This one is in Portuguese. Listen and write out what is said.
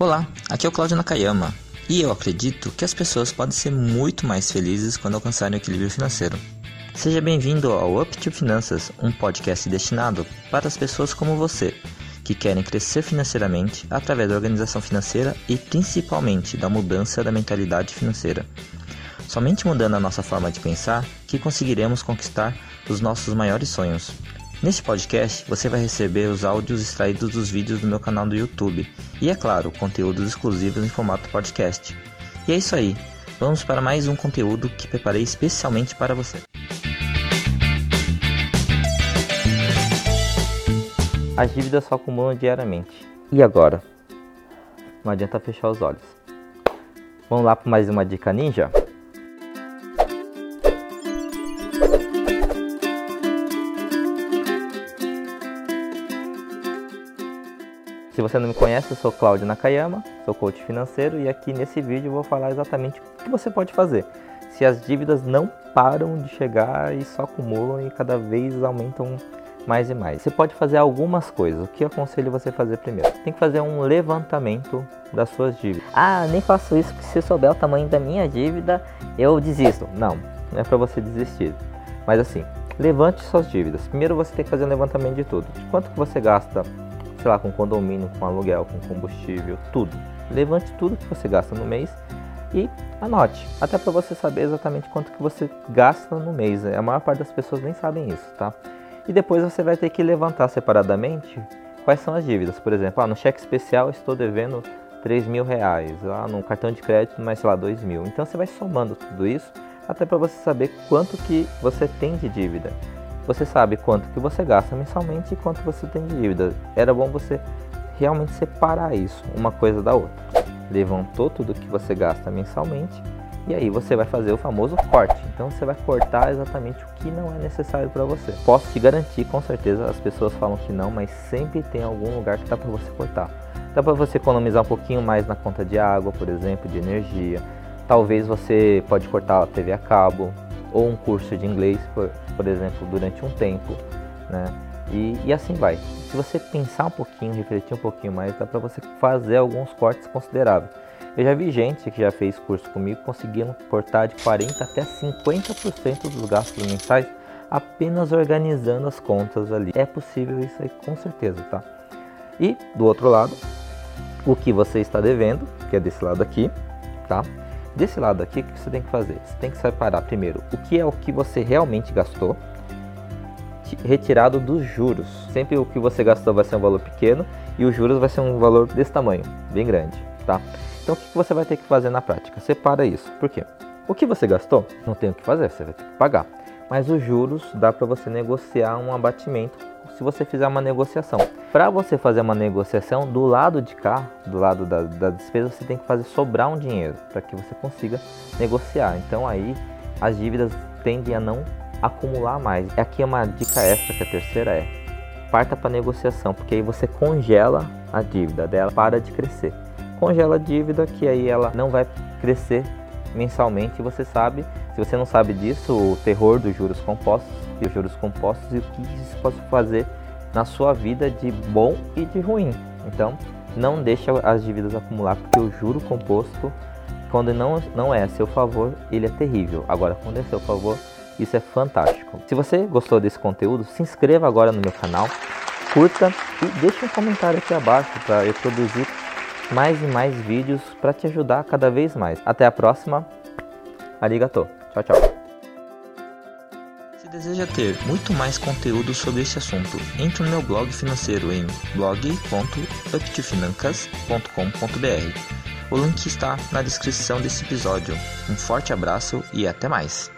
Olá, aqui é o Claudio Nakayama e eu acredito que as pessoas podem ser muito mais felizes quando alcançarem o equilíbrio financeiro. Seja bem-vindo ao Up to Finanças, um podcast destinado para as pessoas como você, que querem crescer financeiramente através da organização financeira e principalmente da mudança da mentalidade financeira. Somente mudando a nossa forma de pensar que conseguiremos conquistar os nossos maiores sonhos. Neste podcast, você vai receber os áudios extraídos dos vídeos do meu canal do YouTube e, é claro, conteúdos exclusivos em formato podcast. E é isso aí, vamos para mais um conteúdo que preparei especialmente para você. As dívidas só acumulam diariamente. E agora? Não adianta fechar os olhos. Vamos lá para mais uma dica ninja? Se você não me conhece, eu sou Cláudio Nakayama, sou coach financeiro e aqui nesse vídeo eu vou falar exatamente o que você pode fazer se as dívidas não param de chegar e só acumulam e cada vez aumentam mais e mais. Você pode fazer algumas coisas. O que aconselho você fazer primeiro? Tem que fazer um levantamento das suas dívidas. Ah, nem faço isso porque se souber o tamanho da minha dívida, eu desisto. Não, não é para você desistir. Mas assim, levante suas dívidas. Primeiro você tem que fazer um levantamento de tudo. De quanto que você gasta sei lá, com condomínio, com aluguel, com combustível, tudo. Levante tudo que você gasta no mês e anote, até para você saber exatamente quanto que você gasta no mês. A maior parte das pessoas nem sabem isso, tá? E depois você vai ter que levantar separadamente quais são as dívidas. Por exemplo, ah, no cheque especial estou devendo 3 mil reais, lá no cartão de crédito mais, sei lá, 2 mil. Então você vai somando tudo isso até para você saber quanto que você tem de dívida você sabe quanto que você gasta mensalmente e quanto você tem de dívida. Era bom você realmente separar isso, uma coisa da outra. Levantou tudo que você gasta mensalmente e aí você vai fazer o famoso corte. Então você vai cortar exatamente o que não é necessário para você. Posso te garantir, com certeza, as pessoas falam que não, mas sempre tem algum lugar que dá para você cortar. Dá para você economizar um pouquinho mais na conta de água, por exemplo, de energia. Talvez você pode cortar a TV a cabo, ou um curso de inglês, por, por exemplo, durante um tempo, né? E, e, assim vai. Se você pensar um pouquinho, refletir um pouquinho mais, dá para você fazer alguns cortes consideráveis. Eu já vi gente que já fez curso comigo conseguindo cortar de 40 até 50% dos gastos mensais apenas organizando as contas ali. É possível isso aí com certeza, tá? E do outro lado, o que você está devendo, que é desse lado aqui, tá? Desse lado aqui, o que você tem que fazer? Você tem que separar primeiro o que é o que você realmente gastou, retirado dos juros. Sempre o que você gastou vai ser um valor pequeno e os juros vai ser um valor desse tamanho, bem grande, tá? Então o que você vai ter que fazer na prática? Separa isso. Por quê? O que você gastou, não tem o que fazer, você vai ter que pagar. Mas os juros dá para você negociar um abatimento se você fizer uma negociação. Para você fazer uma negociação, do lado de cá, do lado da, da despesa, você tem que fazer sobrar um dinheiro para que você consiga negociar. Então aí as dívidas tendem a não acumular mais. Aqui é uma dica extra que a terceira é parta para negociação, porque aí você congela a dívida dela, para de crescer. Congela a dívida que aí ela não vai crescer mensalmente. Você sabe, se você não sabe disso, o terror dos juros compostos e os juros compostos e o que isso pode fazer na sua vida de bom e de ruim. Então, não deixe as dívidas acumular, porque o juro composto, quando não, não é a seu favor, ele é terrível. Agora, quando é a seu favor, isso é fantástico. Se você gostou desse conteúdo, se inscreva agora no meu canal, curta e deixe um comentário aqui abaixo para eu produzir mais e mais vídeos para te ajudar cada vez mais. Até a próxima. Arigato. Tchau, tchau. Se deseja ter muito mais conteúdo sobre este assunto, entre no meu blog financeiro em blog.uptofinancas.com.br. O link está na descrição desse episódio. Um forte abraço e até mais!